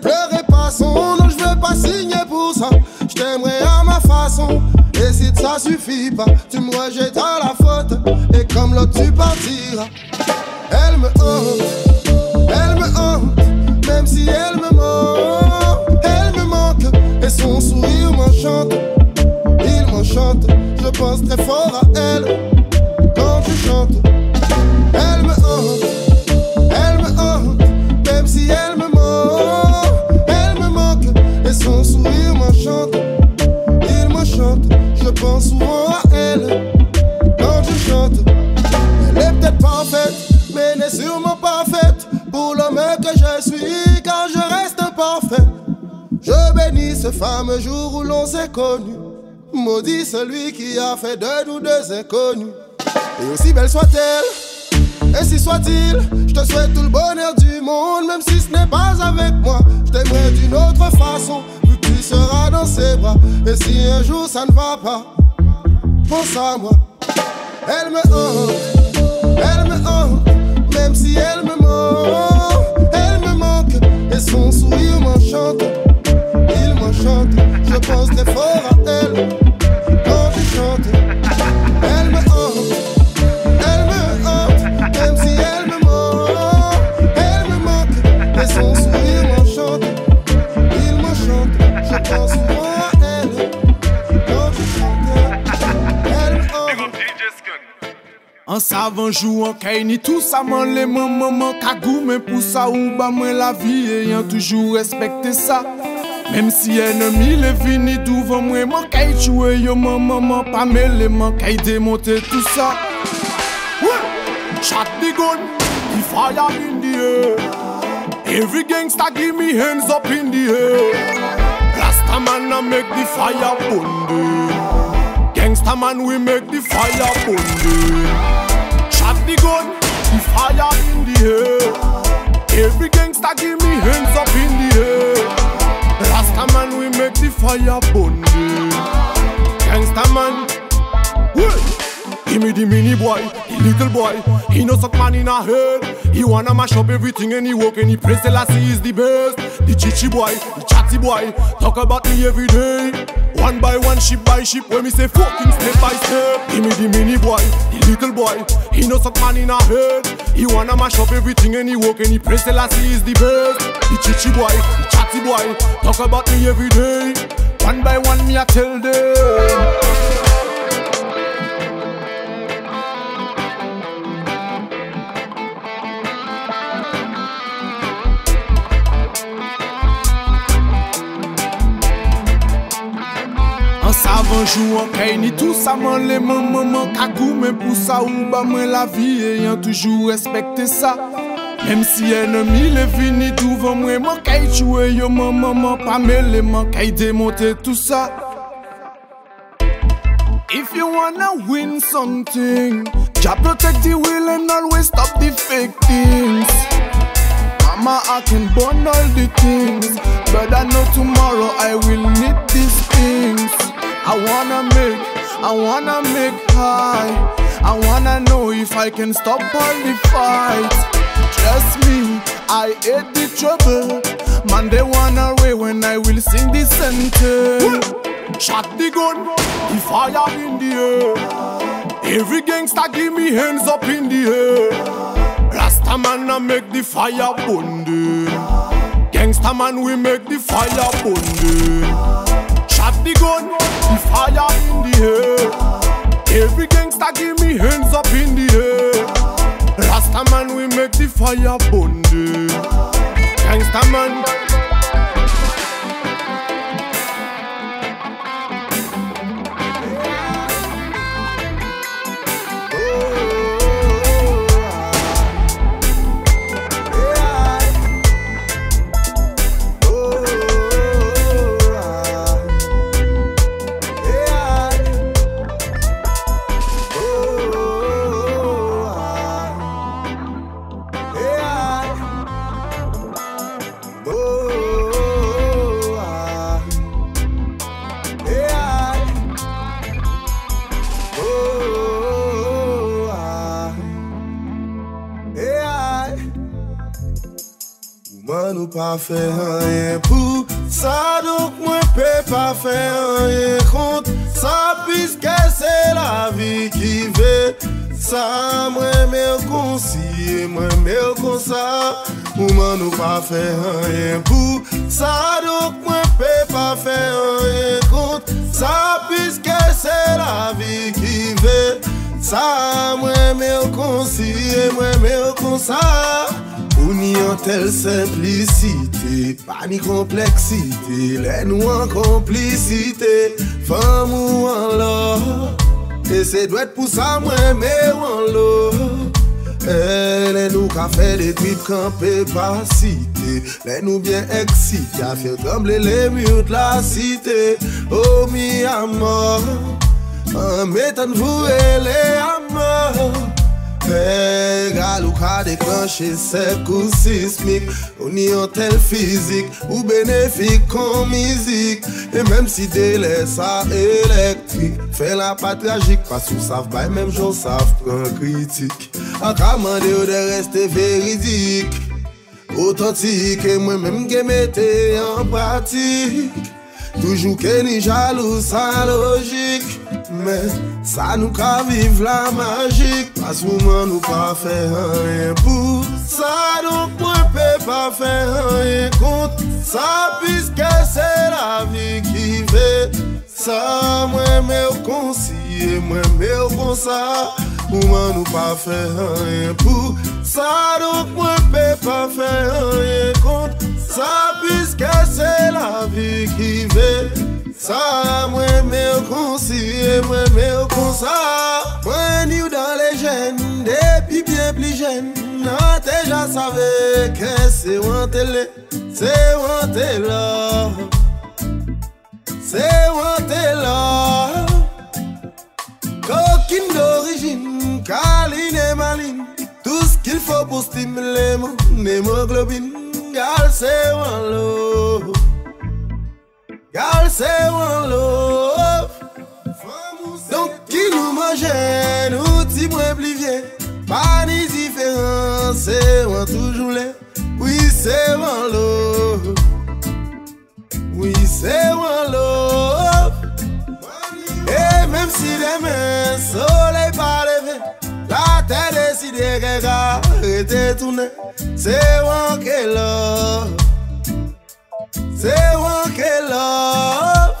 Pleurez pas son, non, je veux pas signer pour ça. Je t'aimerais à ma façon. Et si ça suffit pas, tu me rejettes à la faute. Et comme l'autre, tu partiras. Je bénis ce fameux jour où l'on s'est connu. Maudit celui qui a fait de nous deux inconnus. Et aussi belle soit-elle, ainsi soit-il, je te souhaite tout le bonheur du monde, même si ce n'est pas avec moi. Je t'aimerais d'une autre façon, vu que tu seras dans ses bras. Et si un jour ça ne va pas, pense à moi. Elle me hante, elle me hante, même si elle me manque, elle me manque, et son sourire m'enchante, il m'enchante. Je pense des forts à elle. An savan jou an kay ni tou sa man le man man man Kagou men pou sa ou ba mwen la vi E yon toujou respekte sa. Mem si enemi le vini douvan mwen Man kay chwe yo man man man Pa me le man kay demonte tout sa. Shot the gun, the fire in the air Every gangsta give me hands up in the air Rasta man a make the fire bonde. Gangsta man we make the fire burn the gun, the fire in the air. Every gangster give me hands up in the air. Rasta man, we make the fire burn. Gangsta man, Give me the mini boy, the little boy. He knows some man in a head. He wanna mash up everything and he walk and he praise the lassie is the best. The chichi boy, the chatty boy, talk about me every day. One by one, ship by ship, when me say fucking step by step. Give me the mini boy, the little boy. He knows some man in a head. He wanna mash up everything and he walk and he praise the lassie is the best. The chichi boy, the chatty boy, talk about me every day. One by one, me I tell them. Savanjou an kay ni tou sa man le man man man kakou Men pou sa ou ba man la vi e yon toujou respekte sa. Mem si enemi le vini douvan mwen man kay chou yo man man man pa me le man kay demonte tout sa. If you wanna win something Jah protect the will and always stop the fake things. Mama I can burn all the things But I know tomorrow I will need these things. I wanna make, I wanna make high. I wanna know if I can stop all the fights. Trust me, I hate the trouble. Man, they wanna away when I will sing this sentence. Shot the gun, the fire in the air. Every gangster give me hands up in the air. Rasta man a make the fire burn Gangsta man we make the fire burn Shot the gun, the fire in the air. Every gangsta give me hands up in the air. Rasta man we make the fire burn Gangsta man pa fe anye pou Sa donk mwen pe pa fe anye kont Sa piske se la vi ki ve Sa mwen mèl kon si mwen mèl kon sa Mwen nou pa fe anye pou Sa. Donk mwen pe pa fe anye kont Sa piske se la vi ki ve Sa mwen mèl kon si mwen mèl kon sa Kouni an tel simplicite, pa ni kompleksite, lè nou an komplicite, fèm ou an lò, e se dwet pou sa mwen mè ou an lò. E lè nou ka fè de trip kampe pa site, lè nou bien eksite, a fè tremble lè myout la site, o mi amor an metan vou e lè amò. Pera ou ka deklanche sep kou sismik Ou ni an tel fizik, ou benefik kon mizik. E menm si dele sa elektrik Fè la pa tragik, pas ou sav bay menm joun sav pran kritik. An ka mande ou de reste veridik Otantik e mwen menm gemete an pratik. Toujou ke ni jalou sa logik Men, sa nou ka viv la magik Pas mouman nou pa fe anyen pou Sa nou mwen pe pa fe anyen kont Sa piske se la vi ki ve Sa mwen me ou konsiye, mwen me ou konsa Mouman nou pa fe anyen pou Sa nou mwen pe pa fe anyen kont Sa piske se la vi ki ve Sa mwen me konsiye, mwen me konsa Mwen yu dan le jen, depi bien pli jen Nan te ja save ke se wante le, se wante la Se wante la Kokin d'origine, kaline malin Tout skil fo pou stimule moun hemoglobine Gal se wan love. Gal se wan love. Don ki nou manje Nou ti mwen plivye Pa ni diferan Se wan toujou le Oui se wan love. Oui se wan love. E menm si demen Soley pa leve La te deside ke ka detoune Se wanke love Se wanke love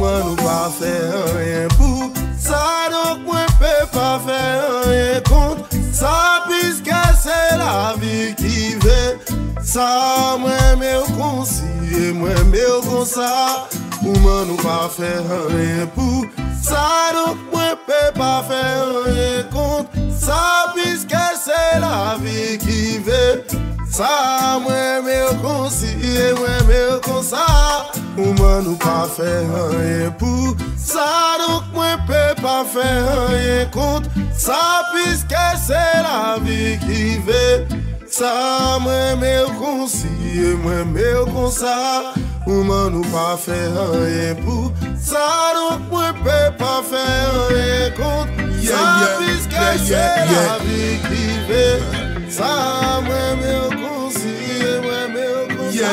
Mwen nou pa fe anyen pou Sa donk mwen pe pa fe anyen kont Sa piske se la vi ki ve Sa mwen me ou konsi Mwen me ou konsa. Ouman nou pa fè anye pou Sa nou mwen pe pa fè anye kont Sa piske se la vi ki ve. Sa mwen mè kon si e mwen mè kon sa Ou nou pa fè anye pou Sa nou mwen pe pa fè anye kont Sa piske se la vi ki ve. Sa mwen mè kon si e mwen mè kon sa Ouman nou pa fe anye pou Sa nou mwen pe pa fe anye kont. Sa piske se la vikive Sa mwen mè ou konsi Mwen mè ou konsi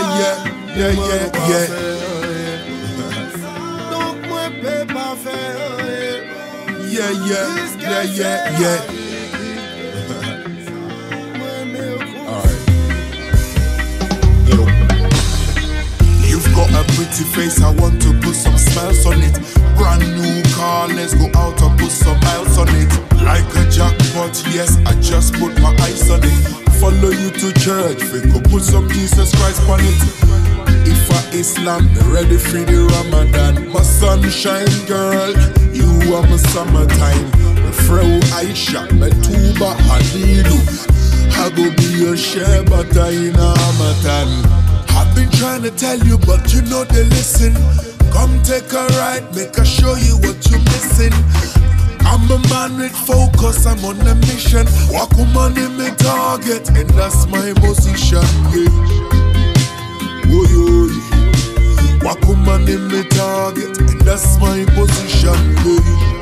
Ouman nou pa fe anye pou Sa nou mwen pe pa fe anye pou. Sa piske se la vikive pretty face, I want to put some smiles on it. Brand new car, let's go out and put some miles on it. Like a jackpot, yes, I just put my eyes on it. Follow you to church, we could put some Jesus Christ on it. If I Islam, ready for the Ramadan. My sunshine girl, you are my summertime. My friend Aisha, my tuba Halilu. I go be your share, but I in a Hamatan. Been trying to tell you, but you know they listen. Come take a ride, make I show you what you're missing. I'm a man with focus, I'm on a mission. Walk on in my target, and that's my position. Yeah. Oy. Walk on in my target, and that's my position. Yeah.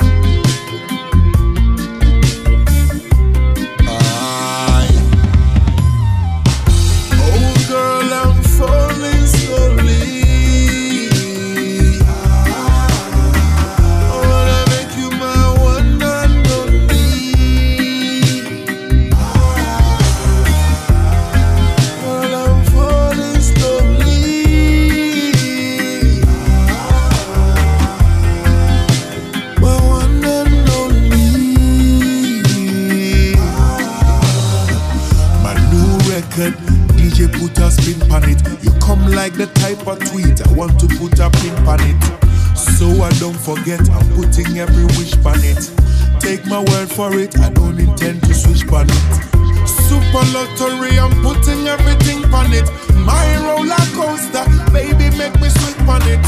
Super lottery, I'm putting everything on it. My roller coaster, baby, make me sweet on it.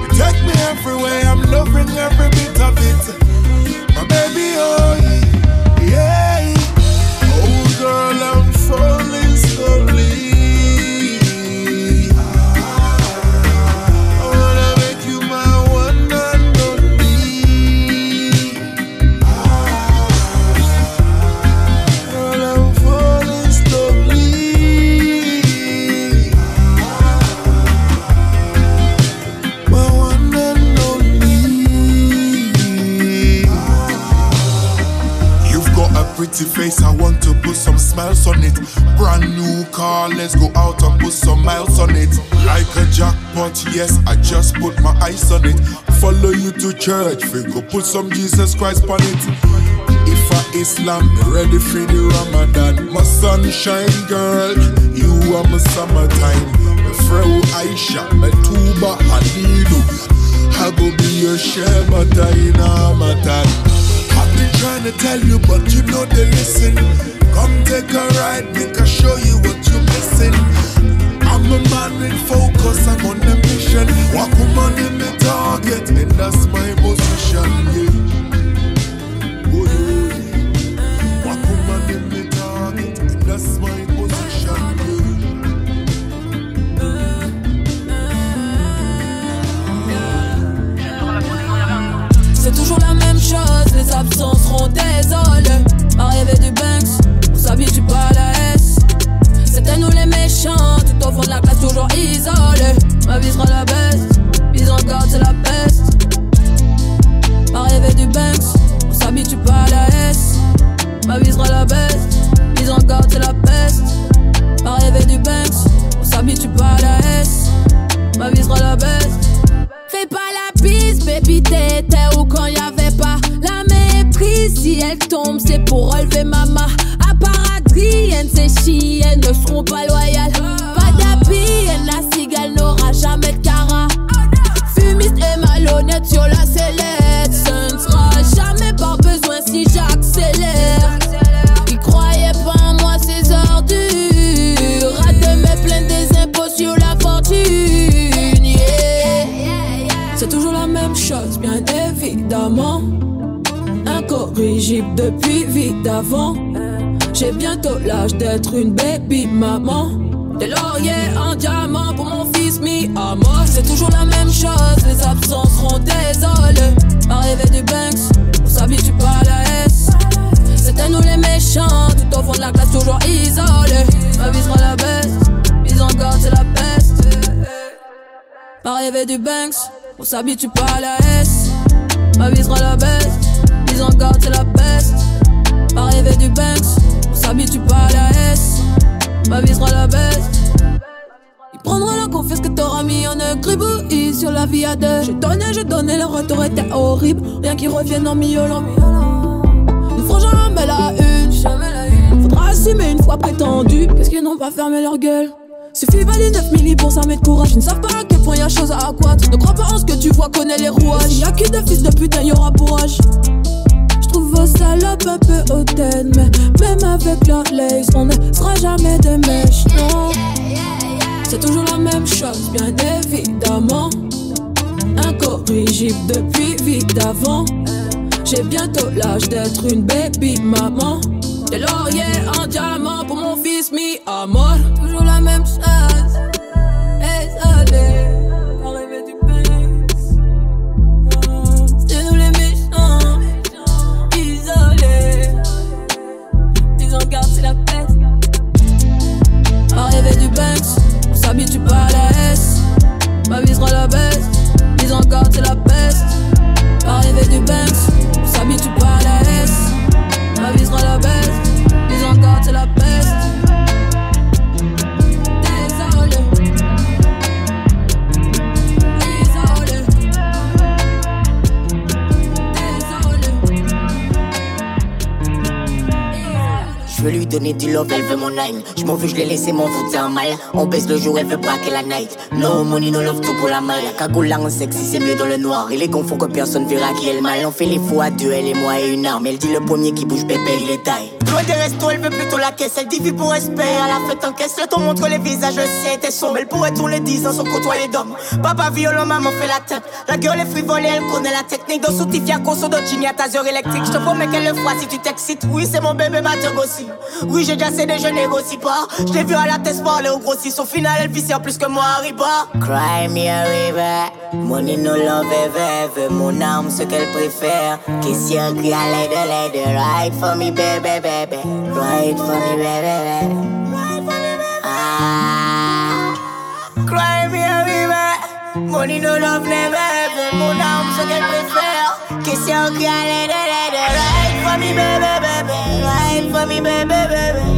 You take me everywhere, I'm loving every bit of it. My baby, oh yeah. Oh girl, I'm falling want to put some smiles on it. Brand new car, let's go out and put some miles on it. Like a jackpot, yes, I just put my eyes on it. Follow you to church, we go put some Jesus Christ on it. If I Islam, ready for the Ramadan. My sunshine girl, you are my summertime. My friend Aisha, my tuba Halilu. I go be your share, but I been trying to tell you, but you know they listen. Come take a ride, make I show you what you're missing. I'm a man with focus, I'm on a mission. Walk on in my target, and that's my position. Yeah. Oh, yeah. Gucci, elles ne seront pas loyales. Pas d'habits, la cigale n'aura jamais de cara. Fumiste et malhonnête sur la sellette. Ce ne sera jamais par besoin si j'accélère. Ils croyaient pas en moi ces ordures. Rate mes plaintes des impôts sur la fortune. C'est toujours la même chose, bien évidemment. Incorrigible depuis vite d'avant. J'ai bientôt l'âge d'être une baby maman. Des lauriers en diamant pour mon fils mis à. C'est toujours la même chose, les absences seront désolées. Arrivé du Banks, on s'habitue pas à la S. C'était nous les méchants, tout au fond de la classe toujours isolé. Ma vie sera la baisse, mise en garde c'est la peste. Arrivé du Banks, on s'habitue pas à la S. Ma vie sera la baisse, mise en garde c'est la peste. Arrivé du Banks, on s'habitue pas à la S. Ma vie sera la baisse. Il prendra la confiance que t'auras mis en écribouille sur la vie à deux. J'ai donné, j'ai donné, le retour était horrible. Rien qui revienne en miaulant. Nous ferons jamais la une. Faudra assumer une fois prétendu. Qu'est-ce qu'ils n'ont pas fermé leur gueule? Suffit valider 9 milli pour s'armer de courage. Ils ne savent pas à quel point y a chose à accroître. Ne crois pas en ce que tu vois, connais les rouages. Y a fils de putain, y aura bourrage. Vos un peu hautaines, mais même avec leur lace, on ne sera jamais des mèches, non. C'est toujours la même chose, bien évidemment. Incorrigible depuis vite d'avant. J'ai bientôt l'âge d'être une baby maman. Des lauriers en diamant pour mon fils mort. Toujours la même chose. Donner du love, elle veut mon nine. Je m'en veux, je l'ai laissé m'en foutre un mal. On baisse le jour, elle veut braquer la night. No money, no love, tout pour la maille. La cagoule en sexy, c'est mieux dans le noir. Il est confond que personne verra qui est le mal. On fait les fous à deux, elle et moi et une arme. Elle dit le premier qui bouge, bébé, il est taille. Loin des restos, elle veut plutôt la caisse. Elle dit vie pour respect. À la fête en caisse, le ton montre les visages, je sais, t'es sombre. Elle pourrait tourner 10 ans sans côtoyer d'hommes. Papa violent, maman fait la tête. La gueule est frivole, elle connaît la technique. Dans Soutifia, conso d'Ogini à ta heure électrique. Je te promets qu'elle le fera si tu t'excites. Oui, c'est mon bébé, ma aussi. Oui, j'ai déjà cédé, je négocie pas. Je l'ai vu à la tête parler au grossiste. Au final, elle en plus que moi, Arriba. Cry me a river. Money no love ever. Mon âme, ce qu'elle préfère. Question crie à l'aide, l'aide. Ride for me, baby, baby. Ride for me, baby, baby. Ah. Cry me a river. Money no love never, ever. Mon âme, ce qu'elle préfère. Question crie à l'aide, l'aide. Ride for me, baby, baby. Ride for me, baby, baby.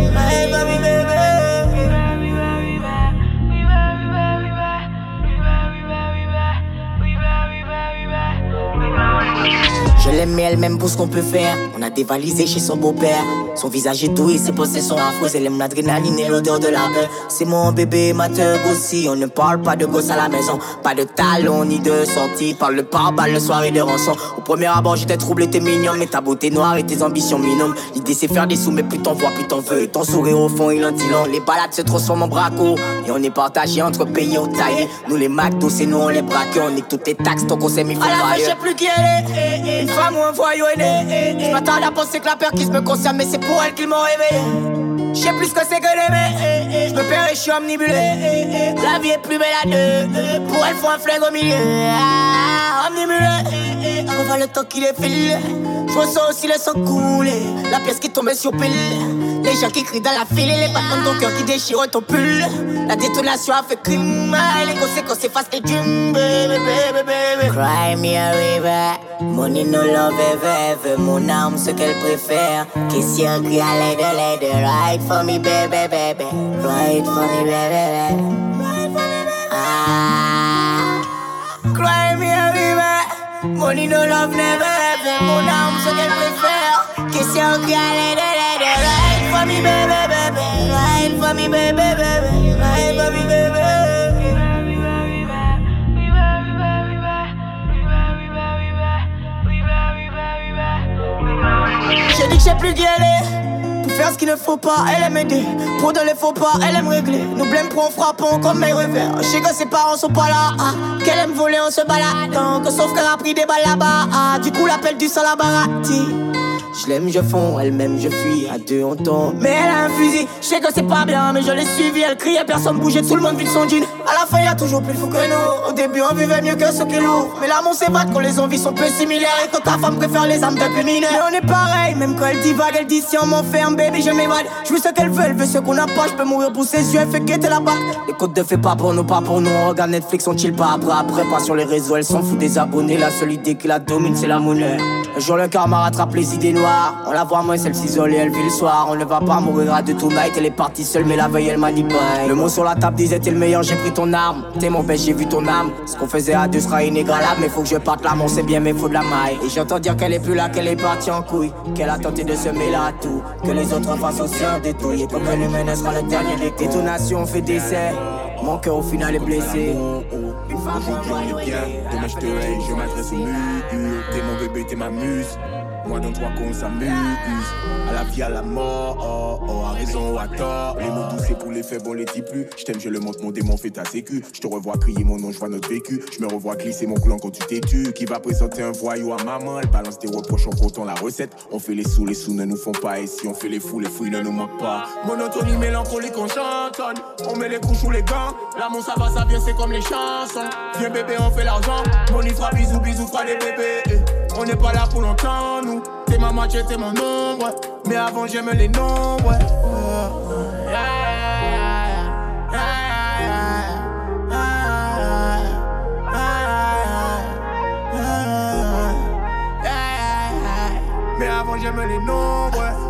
Je l'aime mais elle m'aime pour ce qu'on peut faire. On a dévalisé chez son beau-père. Son visage est doux et ses pensées sont affreuses. Elle aime l'adrénaline et l'odeur de la peur. C'est mon bébé, ma teug aussi. On ne parle pas de gosse à la maison. Pas de talons ni de sortie. Parle de pare-balles le soir et de rançon. Au premier abord, j'étais troublé, t'es mignon. Mais ta beauté noire et tes ambitions minimum. L'idée c'est faire des sous, mais plus t'en vois, plus t'en veux. Et ton sourire au fond, il en dit long. Les balades se transforment en braco. Et on est partagé entre pays au taillé. Nous les McDo, c'est nous on les braque. On nique toutes tes taxes, ton conseil, il faut À la fin, je ailleurs. sais plus qui elle est. Un voyou aîné. Je m'attendais à penser que la peur qui se me concerne, mais c'est pour elle qu'ils m'ont réveillé. Je sais plus que c'est que d'aimer. Je me perds et je suis omnibulé. La vie est plus belle à deux. Pour elle, faut un flingue au milieu. Ah, Omnibulé. Je revois le temps qui défile. Je ressens aussi le sang couler. La pièce qui tombe sur pile. Les gens qui crient dans la file. Les battements de ton cœur qui déchirent ton pull. La détonation a fait crime. Et les conséquences effacent les baby, baby. Cry me a river. Money no love ever, ever. Mon âme, ce qu'elle. Question crie à l'aide, l'aide. Ride for me, baby, baby. Ride for me, baby, baby. Ah. Cry me a river. Money no love never ever. Mon âme ce a l'aide, l'aide. Ride for me baby baby. Ride for me baby baby. Ride for me baby. J'ai dit que j'ai plus d'y aller. Pour faire ce qu'il ne faut pas, elle aime aider. Pour dans les faux pas, elle aime régler. Nous blême pour en frappant comme mes revers. Je sais que ses parents sont pas là. ah. Qu'elle aime voler en se baladant. Que son frère a pris des balles là-bas. ah. Du coup, l'appel du sang la barati. Je l'aime, je fonds, elle m'aime, je fuis. À deux, on tombe. Mais elle a un fusil, je sais que c'est pas bien, mais je l'ai suivi. Elle criait, personne bougeait, tout le monde vide son jean. À la fin, y a toujours plus fou que nous. Au début, on vivait mieux que ce qui lourd. Mais l'amour s'évade quand les envies sont peu similaires. Et quand ta femme préfère les âmes depuis mineurs. Mais on est pareil, même quand elle divague, elle dit si on m'enferme, baby, je m'évade. Je veux ce qu'elle veut, elle veut ce qu'on n'a pas. Je peux mourir pour ses yeux, elle fait guetter la bague. Les côtes de fait pas pour nous, pas pour nous. On regarde Netflix, on chill pas après, après, pas sur les réseaux. Elle s'en fout des abonnés. La seule idée qui la domine, c'est la monnaie. Un jour, le karma rattrape les idées noires. On la voit moins, celle s'isole elle vit le soir. On ne va pas mourir à deux tonight. Elle est partie seule, mais la veille, elle m'a dit bye. Le mot sur la table disait t'es le meilleur, j'ai pris ton arme. T'es mon j'ai vu ton âme. Ce qu'on faisait à deux sera inégalable. Mais faut que je parte là, mon c'est bien, mais faut de la maille. Et j'entends dire qu'elle est plus là, qu'elle est partie en couille. Qu'elle a tenté de se mêler à tout. Que les autres en face aussi un détruit. Et comme elle humaine, sera le dernier des Détonation fait décès. Mon cœur au final est blessé. Aujourd'hui on est bien, demain je te haïs, je m'adresse au mur T'es mon bébé, t'es ma muse moi dans trois qu'on s'amuse. À la vie, à la mort, oh, oh, à raison ou à tort. Les mots doux c'est pour les faibles, on les dit plus. Je t'aime, je le montre, mon démon fait ta sécu. Je te revois crier mon nom, je vois notre vécu. Je me revois glisser mon clan quand tu t'es tu. Qui va présenter un voyou à maman? Elle balance tes reproches en comptant la recette. On fait les sous, les sous ne nous font pas. Et si on fait les fous, les fouilles ne nous manquent pas. Monotonie mélancolique, on chantonne. On met les couches ou les gants. L'amour ça va, ça vient, c'est comme les chansons. Viens bébé, on fait l'argent. Mon fera bisous, bisous, fera les bébés n'est pas là pour longtemps, nous. T'es ma moitié, t'es mon ombre. Mais avant, j'aime les nombres. Mais avant, j'aime les nombres.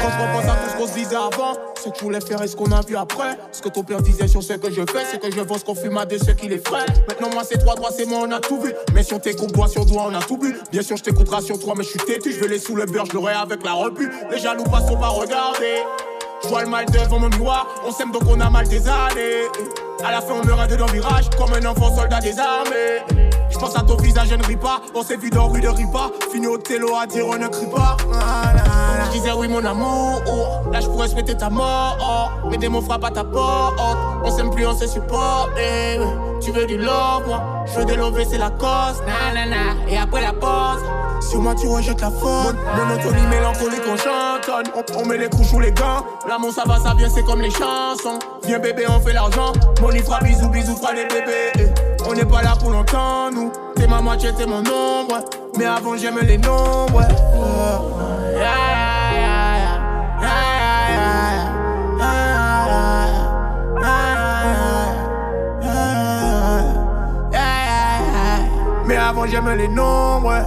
Quand je repense à tout ce qu'on se disait avant, ce que je voulais faire et ce qu'on a vu après. Ce que ton père disait sur ce que je fais, c'est que je vends ce qu'on fume à de ceux qui les feraient. Maintenant, moi, c'est trois droits, c'est moi, on a tout vu. Mais si on t'écoute doigt sur doigt, on a tout bu. Bien sûr, je t'écouterai sur toi, mais je suis têtu. Je vais les sous le beurre, je l'aurai avec la repu. Les jaloux passent, on va regarder. Je vois le mal devant mon miroir, on s'aime donc on a mal des années. À la fin, on meurt à deux dans virage, comme un enfant soldat désarmé. Je pense à ton visage, je ne ris pas. On s'est vu dans rue de Ripa. Fini au télo à dire on ne crie pas. Je disais oui, mon amour. Là, je pourrais souhaiter ta mort. Mais des mots frappent à ta porte. On s'aime plus, on se supporte. Tu veux du love, moi. Je veux de love, c'est la cause. Nanana. Et après la pause. Sur moi, tu rejettes la faute. Monotonie mélancolique, on chantonne. On, met les couches ou les gants. L'amour, ça va, ça vient, c'est comme les chansons. Viens, bébé, on fait l'argent. Money fera bisous, bisous, fera les bébés. On n'est pas là pour longtemps, nous. T'es ma moitié, t'es mon ombre. Mais avant, j'aime les nombres. Mais avant, j'aime les nombres.